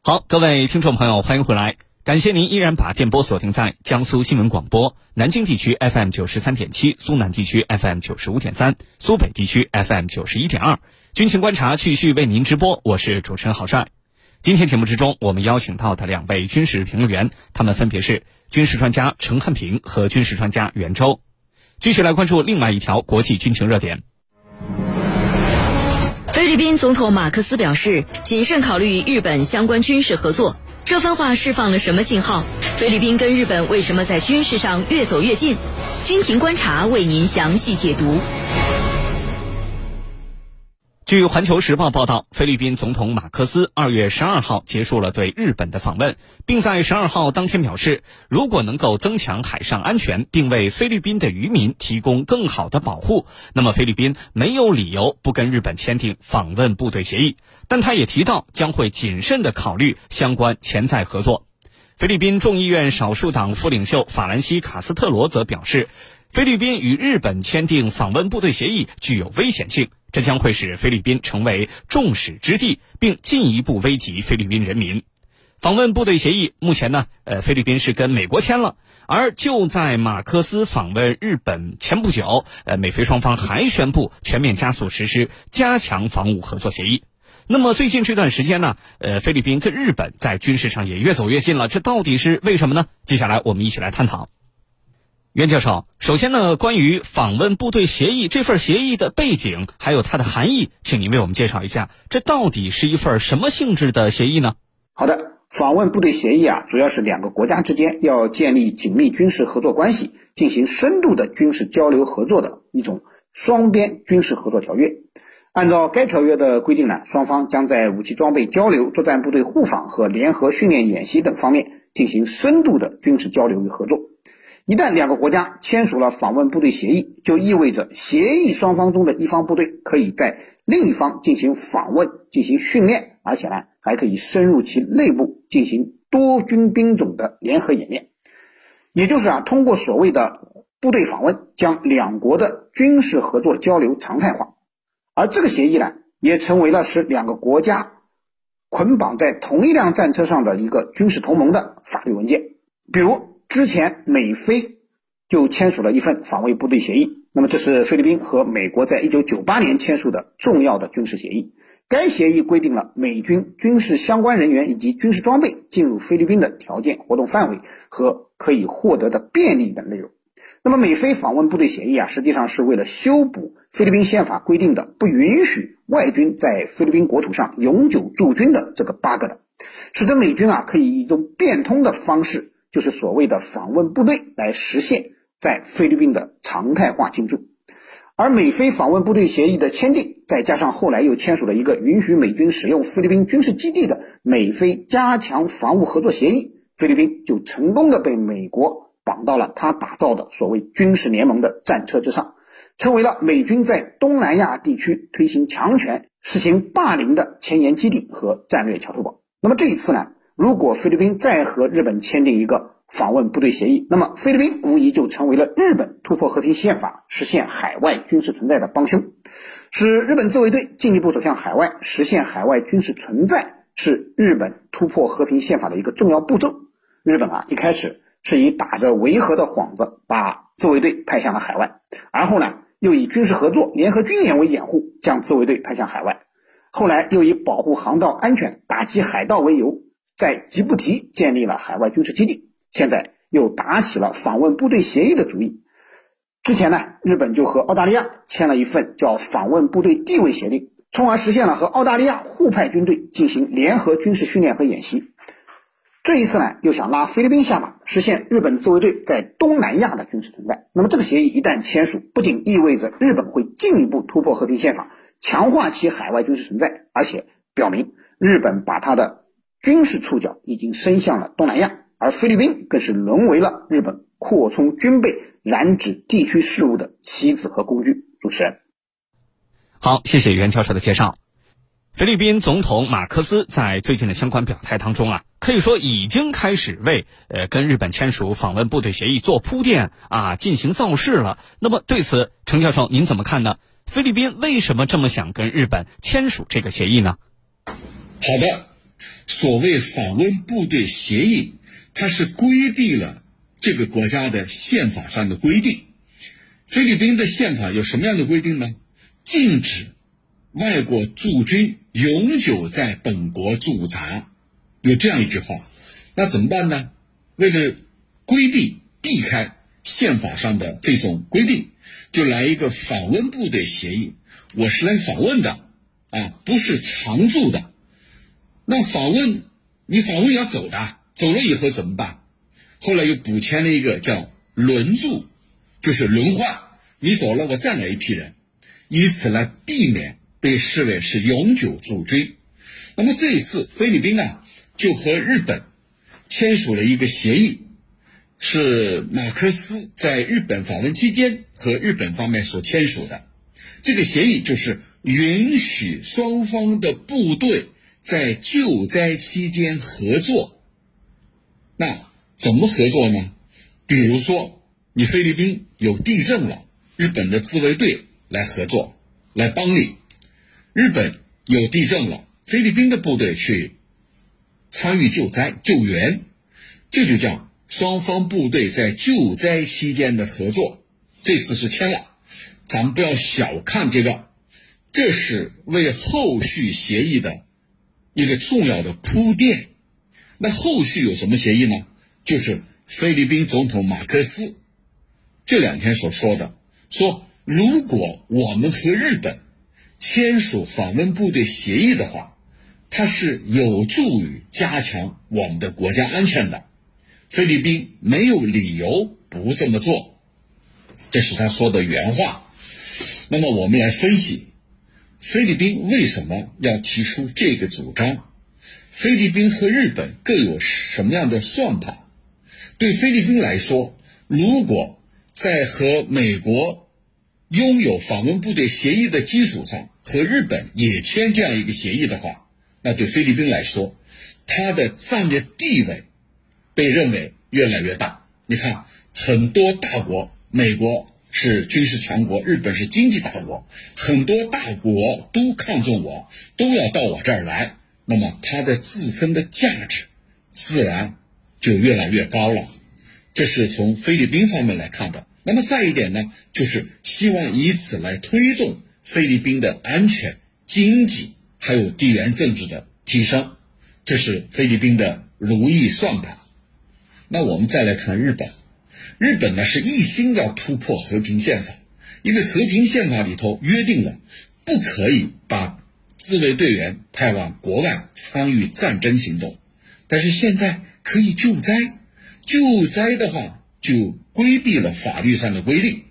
好，各位听众朋友，欢迎回来。感谢您依然把电波锁定在江苏新闻广播南京地区 FM 九十三点七、苏南地区 FM 九十五点三、苏北地区 FM 九十一点二。军情观察继续为您直播，我是主持人郝帅。今天节目之中，我们邀请到的两位军事评论员，他们分别是军事专家陈汉平和军事专家袁周。继续来关注另外一条国际军情热点。菲律宾总统马克思表示，谨慎考虑日本相关军事合作。这番话释放了什么信号？菲律宾跟日本为什么在军事上越走越近？军情观察为您详细解读。据《环球时报》报道，菲律宾总统马克思二月十二号结束了对日本的访问，并在十二号当天表示，如果能够增强海上安全，并为菲律宾的渔民提供更好的保护，那么菲律宾没有理由不跟日本签订访问部队协议。但他也提到，将会谨慎地考虑相关潜在合作。菲律宾众议院少数党副领袖法兰西卡斯特罗则表示，菲律宾与日本签订访问部队协议具有危险性。这将会使菲律宾成为众矢之的，并进一步危及菲律宾人民。访问部队协议目前呢，呃，菲律宾是跟美国签了。而就在马克思访问日本前不久，呃，美菲双方还宣布全面加速实施加强防务合作协议。那么最近这段时间呢，呃，菲律宾跟日本在军事上也越走越近了，这到底是为什么呢？接下来我们一起来探讨。袁教授，首先呢，关于访问部队协议这份协议的背景还有它的含义，请您为我们介绍一下，这到底是一份什么性质的协议呢？好的，访问部队协议啊，主要是两个国家之间要建立紧密军事合作关系，进行深度的军事交流合作的一种双边军事合作条约。按照该条约的规定呢，双方将在武器装备交流、作战部队互访和联合训练演习等方面进行深度的军事交流与合作。一旦两个国家签署了访问部队协议，就意味着协议双方中的一方部队可以在另一方进行访问、进行训练，而且呢还可以深入其内部进行多军兵种的联合演练。也就是啊，通过所谓的部队访问，将两国的军事合作交流常态化。而这个协议呢，也成为了使两个国家捆绑在同一辆战车上的一个军事同盟的法律文件，比如。之前美菲就签署了一份防卫部队协议，那么这是菲律宾和美国在一九九八年签署的重要的军事协议。该协议规定了美军军事相关人员以及军事装备进入菲律宾的条件、活动范围和可以获得的便利等内容。那么美菲访问部队协议啊，实际上是为了修补菲律宾宪法规定的不允许外军在菲律宾国土上永久驻军的这个 bug 的，使得美军啊可以以一种变通的方式。就是所谓的访问部队来实现在菲律宾的常态化进驻，而美菲访问部队协议的签订，再加上后来又签署了一个允许美军使用菲律宾军事基地的美菲加强防务合作协议，菲律宾就成功的被美国绑到了他打造的所谓军事联盟的战车之上，成为了美军在东南亚地区推行强权、实行霸凌的前沿基地和战略桥头堡。那么这一次呢？如果菲律宾再和日本签订一个访问部队协议，那么菲律宾无疑就成为了日本突破和平宪法、实现海外军事存在的帮凶。使日本自卫队进一步走向海外，实现海外军事存在，是日本突破和平宪法的一个重要步骤。日本啊，一开始是以打着维和的幌子把自卫队派向了海外，而后呢，又以军事合作、联合军演为掩护，将自卫队派向海外。后来又以保护航道安全、打击海盗为由。在吉布提建立了海外军事基地，现在又打起了访问部队协议的主意。之前呢，日本就和澳大利亚签了一份叫访问部队地位协定，从而实现了和澳大利亚互派军队进行联合军事训练和演习。这一次呢，又想拉菲律宾下马，实现日本自卫队在东南亚的军事存在。那么这个协议一旦签署，不仅意味着日本会进一步突破和平宪法，强化其海外军事存在，而且表明日本把他的。军事触角已经伸向了东南亚，而菲律宾更是沦为了日本扩充军备、染指地区事务的棋子和工具。主持人，好，谢谢袁教授的介绍。菲律宾总统马克思在最近的相关表态当中啊，可以说已经开始为呃跟日本签署访问部队协议做铺垫啊，进行造势了。那么对此，程教授您怎么看呢？菲律宾为什么这么想跟日本签署这个协议呢？好的。所谓访问部队协议，它是规避了这个国家的宪法上的规定。菲律宾的宪法有什么样的规定呢？禁止外国驻军永久在本国驻扎，有这样一句话。那怎么办呢？为了规避、避开宪法上的这种规定，就来一个访问部队协议。我是来访问的，啊，不是常驻的。那访问，你访问要走的，走了以后怎么办？后来又补签了一个叫轮驻，就是轮换。你走了，我再来一批人，以此来避免被视为是永久驻军。那么这一次，菲律宾呢就和日本签署了一个协议，是马克思在日本访问期间和日本方面所签署的。这个协议就是允许双方的部队。在救灾期间合作，那怎么合作呢？比如说，你菲律宾有地震了，日本的自卫队来合作，来帮你；日本有地震了，菲律宾的部队去参与救灾救援，这就叫双方部队在救灾期间的合作。这次是签了，咱们不要小看这个，这是为后续协议的。一个重要的铺垫，那后续有什么协议呢？就是菲律宾总统马克思这两天所说的，说如果我们和日本签署访问部队协议的话，它是有助于加强我们的国家安全的。菲律宾没有理由不这么做，这是他说的原话。那么我们来分析。菲律宾为什么要提出这个主张？菲律宾和日本各有什么样的算盘？对菲律宾来说，如果在和美国拥有访问部队协议的基础上，和日本也签这样一个协议的话，那对菲律宾来说，它的战略地位被认为越来越大。你看，很多大国，美国。是军事强国，日本是经济大国，很多大国都看重我，都要到我这儿来，那么它的自身的价值自然就越来越高了。这是从菲律宾方面来看的。那么再一点呢，就是希望以此来推动菲律宾的安全、经济还有地缘政治的提升，这是菲律宾的如意算盘。那我们再来看日本。日本呢是一心要突破和平宪法，因为和平宪法里头约定了，不可以把自卫队员派往国外参与战争行动，但是现在可以救灾，救灾的话就规避了法律上的规定。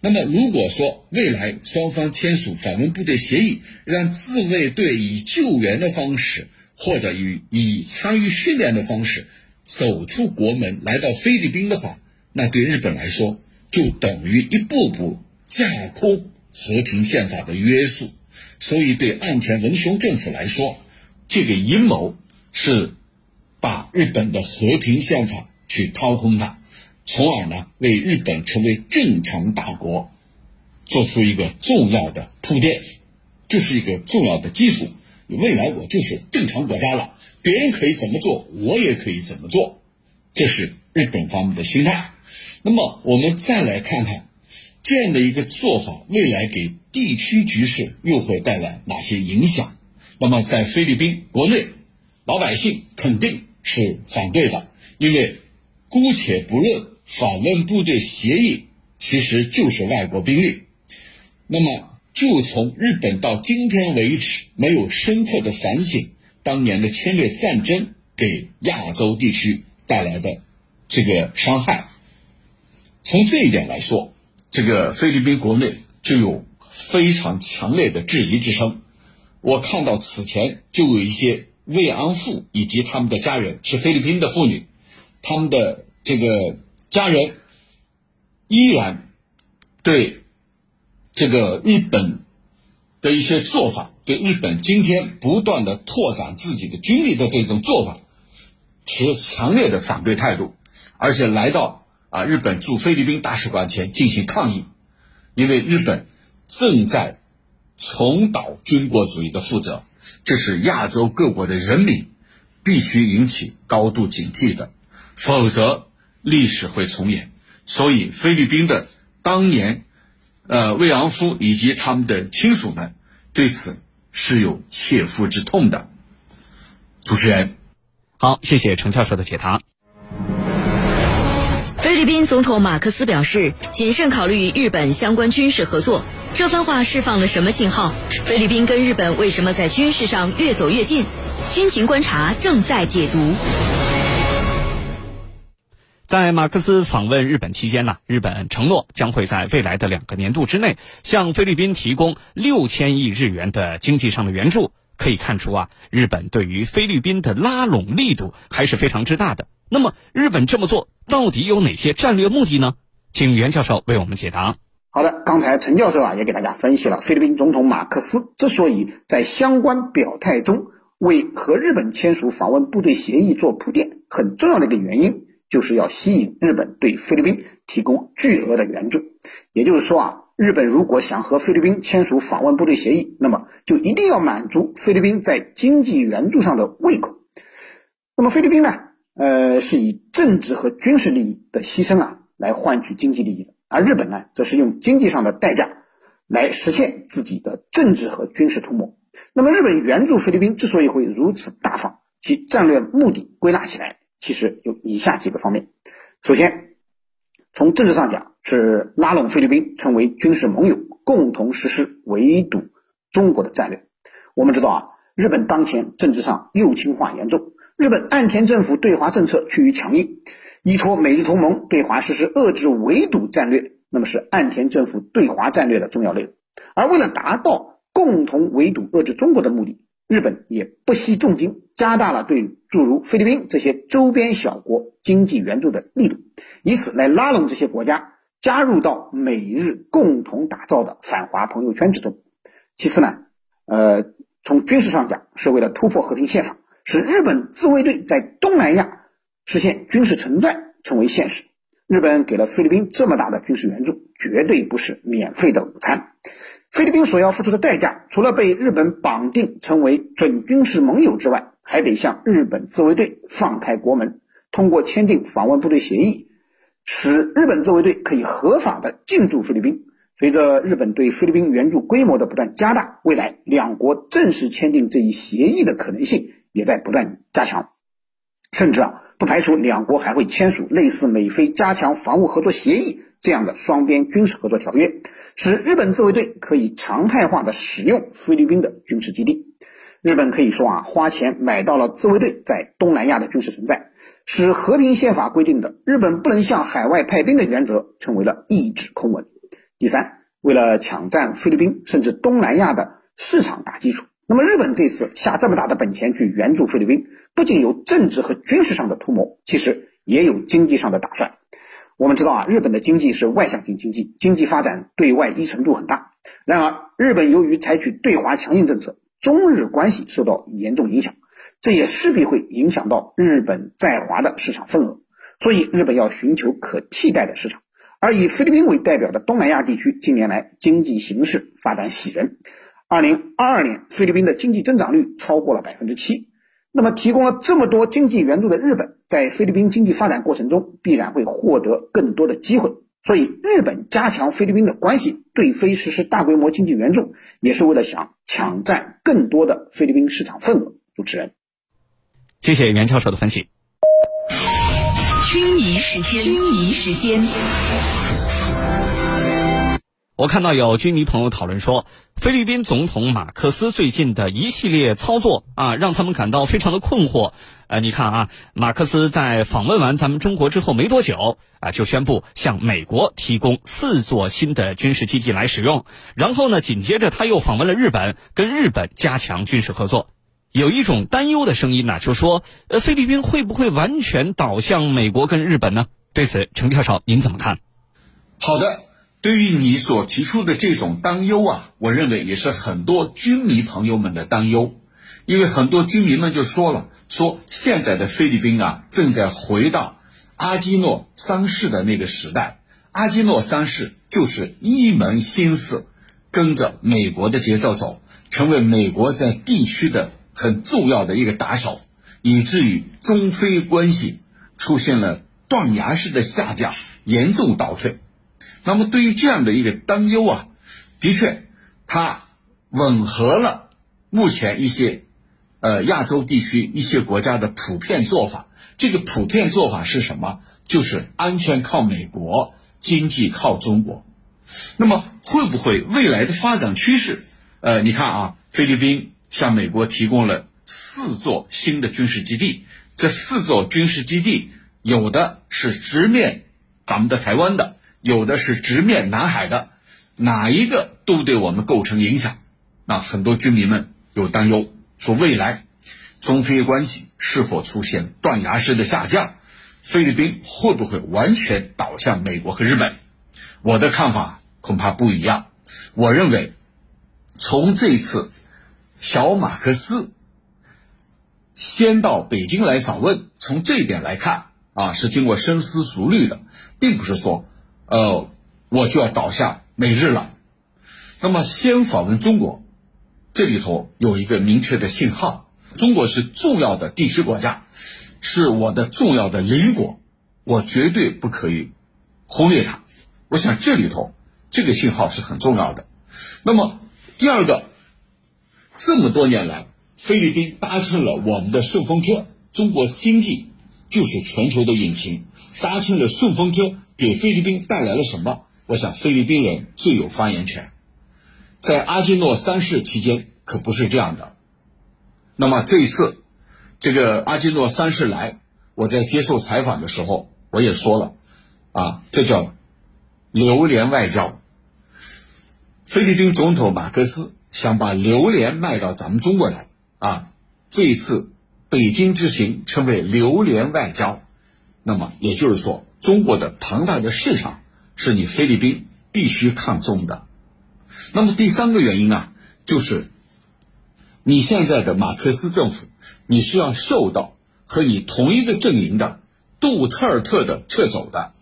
那么如果说未来双方签署访问部队协议，让自卫队以救援的方式或者以以参与训练的方式走出国门来到菲律宾的话，那对日本来说，就等于一步步架空和平宪法的约束，所以对岸田文雄政府来说，这个阴谋是把日本的和平宪法去掏空它，从而呢为日本成为正常大国做出一个重要的铺垫，就是一个重要的基础。未来我就是正常国家了，别人可以怎么做，我也可以怎么做，这是日本方面的心态。那么我们再来看看，这样的一个做法，未来给地区局势又会带来哪些影响？那么在菲律宾国内，老百姓肯定是反对的，因为姑且不论访问部队协议其实就是外国兵力，那么就从日本到今天为止没有深刻的反省当年的侵略战争给亚洲地区带来的这个伤害。从这一点来说，这个菲律宾国内就有非常强烈的质疑之声。我看到此前就有一些慰安妇以及他们的家人是菲律宾的妇女，他们的这个家人依然对这个日本的一些做法，对日本今天不断的拓展自己的军力的这种做法持强烈的反对态度，而且来到。啊！日本驻菲律宾大使馆前进行抗议，因为日本正在重蹈军国主义的覆辙，这是亚洲各国的人民必须引起高度警惕的，否则历史会重演。所以，菲律宾的当年，呃，慰安妇以及他们的亲属们对此是有切肤之痛的。主持人，好，谢谢程教授的解答。菲律宾总统马克思表示，谨慎考虑与日本相关军事合作。这番话释放了什么信号？菲律宾跟日本为什么在军事上越走越近？军情观察正在解读。在马克思访问日本期间呢，日本承诺将会在未来的两个年度之内向菲律宾提供六千亿日元的经济上的援助。可以看出啊，日本对于菲律宾的拉拢力度还是非常之大的。那么，日本这么做到底有哪些战略目的呢？请袁教授为我们解答。好的，刚才陈教授啊也给大家分析了菲律宾总统马克思之所以在相关表态中为和日本签署访问部队协议做铺垫，很重要的一个原因就是要吸引日本对菲律宾提供巨额的援助。也就是说啊，日本如果想和菲律宾签署访问部队协议，那么就一定要满足菲律宾在经济援助上的胃口。那么菲律宾呢，呃，是以政治和军事利益的牺牲啊来换取经济利益的。而日本呢，则是用经济上的代价来实现自己的政治和军事图谋。那么，日本援助菲律宾之所以会如此大方，其战略目的归纳起来，其实有以下几个方面。首先，从政治上讲，是拉拢菲律宾成为军事盟友，共同实施围堵中国的战略。我们知道啊，日本当前政治上右倾化严重。日本岸田政府对华政策趋于强硬，依托美日同盟对华实施遏制围堵战略，那么是岸田政府对华战略的重要内容。而为了达到共同围堵遏制中国的目的，日本也不惜重金加大了对诸如菲律宾这些周边小国经济援助的力度，以此来拉拢这些国家加入到美日共同打造的反华朋友圈之中。其次呢，呃，从军事上讲，是为了突破和平宪法。使日本自卫队在东南亚实现军事存在成为现实。日本给了菲律宾这么大的军事援助，绝对不是免费的午餐。菲律宾所要付出的代价，除了被日本绑定成为准军事盟友之外，还得向日本自卫队放开国门，通过签订访问部队协议，使日本自卫队可以合法的进驻菲律宾。随着日本对菲律宾援助规模的不断加大，未来两国正式签订这一协议的可能性。也在不断加强，甚至啊，不排除两国还会签署类似美菲加强防务合作协议这样的双边军事合作条约，使日本自卫队可以常态化的使用菲律宾的军事基地。日本可以说啊，花钱买到了自卫队在东南亚的军事存在，使和平宪法规定的日本不能向海外派兵的原则成为了一纸空文。第三，为了抢占菲律宾甚至东南亚的市场打基础。那么，日本这次下这么大的本钱去援助菲律宾，不仅有政治和军事上的图谋，其实也有经济上的打算。我们知道啊，日本的经济是外向型经济，经济发展对外依存度很大。然而，日本由于采取对华强硬政策，中日关系受到严重影响，这也势必会影响到日本在华的市场份额。所以，日本要寻求可替代的市场。而以菲律宾为代表的东南亚地区，近年来经济形势发展喜人。二零二二年，菲律宾的经济增长率超过了百分之七。那么，提供了这么多经济援助的日本，在菲律宾经济发展过程中，必然会获得更多的机会。所以，日本加强菲律宾的关系，对菲实施大规模经济援助，也是为了想抢占更多的菲律宾市场份额。主持人，谢谢袁教授的分析。军迷时间，军迷时间。我看到有军迷朋友讨论说，菲律宾总统马克思最近的一系列操作啊，让他们感到非常的困惑。呃，你看啊，马克思在访问完咱们中国之后没多久啊，就宣布向美国提供四座新的军事基地来使用。然后呢，紧接着他又访问了日本，跟日本加强军事合作。有一种担忧的声音呢，就说，呃，菲律宾会不会完全倒向美国跟日本呢？对此，程教授您怎么看？好的。对于你所提出的这种担忧啊，我认为也是很多军迷朋友们的担忧，因为很多军迷们就说了，说现在的菲律宾啊，正在回到阿基诺三世的那个时代。阿基诺三世就是一门心思跟着美国的节奏走，成为美国在地区的很重要的一个打手，以至于中非关系出现了断崖式的下降，严重倒退。那么对于这样的一个担忧啊，的确，它吻合了目前一些呃亚洲地区一些国家的普遍做法。这个普遍做法是什么？就是安全靠美国，经济靠中国。那么会不会未来的发展趋势？呃，你看啊，菲律宾向美国提供了四座新的军事基地，这四座军事基地有的是直面咱们的台湾的，有的是直面南海的，哪一个都对我们构成影响。那很多居民们有担忧，说未来中非关系是否出现断崖式的下降？菲律宾会不会完全倒向美国和日本？我的看法恐怕不一样。我认为，从这次小马克思先到北京来访问，从这一点来看啊，是经过深思熟虑的，并不是说，呃，我就要倒向美日了。那么，先访问中国，这里头有一个明确的信号：中国是重要的地区国家，是我的重要的邻国，我绝对不可以忽略它。我想这里头这个信号是很重要的。那么第二个，这么多年来，菲律宾搭乘了我们的顺风车，中国经济就是全球的引擎，搭乘了顺风车，给菲律宾带来了什么？我想菲律宾人最有发言权。在阿基诺三世期间可不是这样的。那么这一次，这个阿基诺三世来，我在接受采访的时候，我也说了，啊，这叫。榴莲外交，菲律宾总统马克思想把榴莲卖到咱们中国来啊！这一次北京之行称为榴莲外交，那么也就是说，中国的庞大的市场是你菲律宾必须看中的。那么第三个原因啊，就是你现在的马克思政府，你是要受到和你同一个阵营的杜特尔特的撤走的，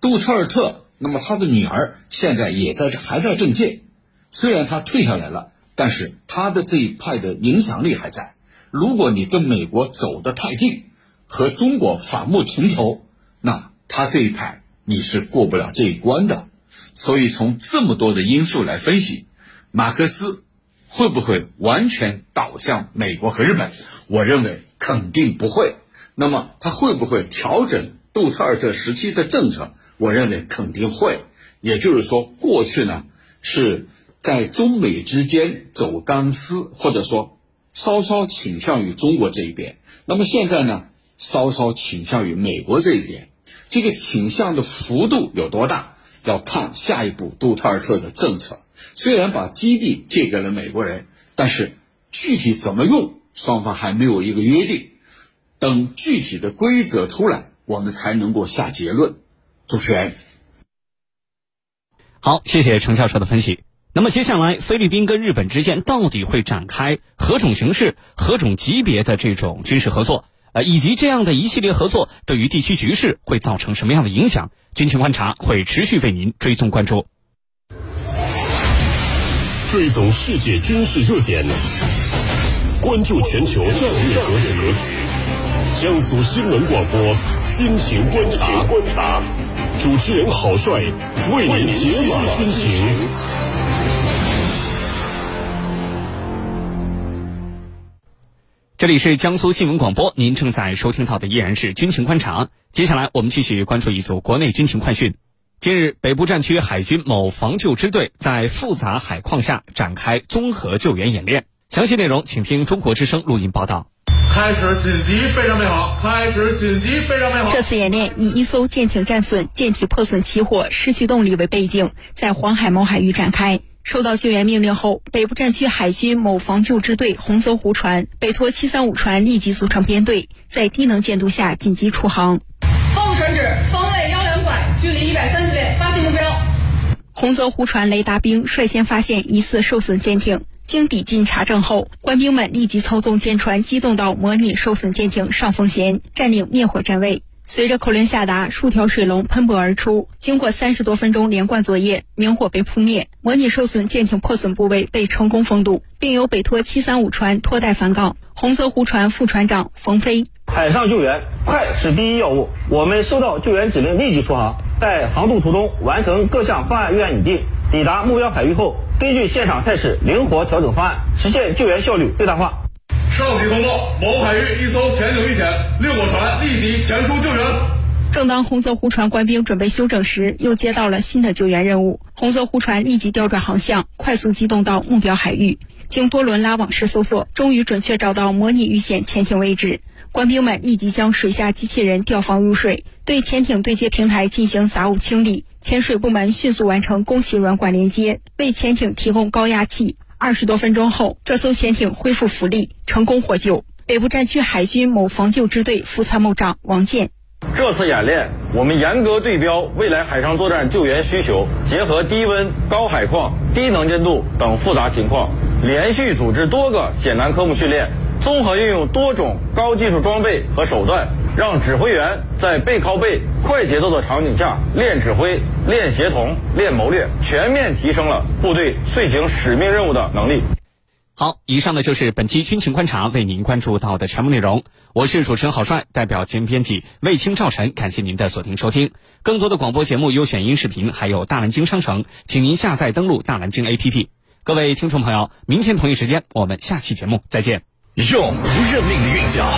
杜特尔特。那么他的女儿现在也在这还在政界，虽然他退下来了，但是他的这一派的影响力还在。如果你跟美国走得太近，和中国反目成仇，那他这一派你是过不了这一关的。所以从这么多的因素来分析，马克思会不会完全倒向美国和日本？我认为肯定不会。那么他会不会调整杜特尔特时期的政策？我认为肯定会，也就是说，过去呢是在中美之间走钢丝，或者说稍稍倾向于中国这一边。那么现在呢，稍稍倾向于美国这一边。这个倾向的幅度有多大，要看下一步杜特尔特的政策。虽然把基地借给了美国人，但是具体怎么用，双方还没有一个约定。等具体的规则出来，我们才能够下结论。主持人，好，谢谢程教授的分析。那么接下来，菲律宾跟日本之间到底会展开何种形式、何种级别的这种军事合作？呃，以及这样的一系列合作对于地区局势会造成什么样的影响？军情观察会持续为您追踪关注，追踪世界军事热点，关注全球战略格局。江苏新闻广播。军情观察，观察主持人郝帅为您解码军情。这里是江苏新闻广播，您正在收听到的依然是军情观察。接下来我们继续关注一组国内军情快讯。近日，北部战区海军某防救支队在复杂海况下展开综合救援演练。详细内容，请听中国之声录音报道。开始紧急备战备好！开始紧急备战备好！这次演练以一艘舰艇战损、舰体破损起火、失去动力为背景，在黄海某海域展开。收到救援命令后，北部战区海军某防救支队红泽湖船北拖七三五船立即组成编队，在低能见度下紧急出航。报告船指方位幺两拐，距离一百三十列，发现目标。红泽湖船雷达兵率先发现疑似受损舰艇。经抵近查证后，官兵们立即操纵舰船机动到模拟受损舰艇上风舷，占领灭火站位。随着口令下达，数条水龙喷薄而出。经过三十多分钟连贯作业，明火被扑灭，模拟受损舰艇破损部位被成功封堵，并由北拖七三五船拖带返港。红色湖船副船长冯飞：海上救援快是第一要务，我们收到救援指令立即出航，在航渡途中完成各项方案预案拟定，抵达目标海域后，根据现场态势灵活调整方案，实现救援效率最大化。上级通报：某海域一艘潜艇遇险，六个船立即前出救援。正当红色湖船官兵准备休整时，又接到了新的救援任务。红色湖船立即调转航向，快速机动到目标海域。经多轮拉网式搜索，终于准确找到模拟遇险潜艇位置。官兵们立即将水下机器人调放入水，对潜艇对接平台进行杂物清理。潜水部门迅速完成供气软管连接，为潜艇提供高压气。二十多分钟后，这艘潜艇恢复浮力，成功获救。北部战区海军某防救支队副参谋长王健：这次演练，我们严格对标未来海上作战救援需求，结合低温、高海况、低能见度等复杂情况，连续组织多个险难科目训练，综合运用多种高技术装备和手段。让指挥员在背靠背、快节奏的场景下练指挥、练协同、练谋略，全面提升了部队遂行使命任务的能力。好，以上呢就是本期军情观察为您关注到的全部内容。我是主持人郝帅，代表节目编辑卫青、赵晨，感谢您的锁定收听。更多的广播节目、优选音视频，还有大蓝鲸商城，请您下载登录大蓝鲸 APP。各位听众朋友，明天同一时间，我们下期节目再见。用不认命的韵脚。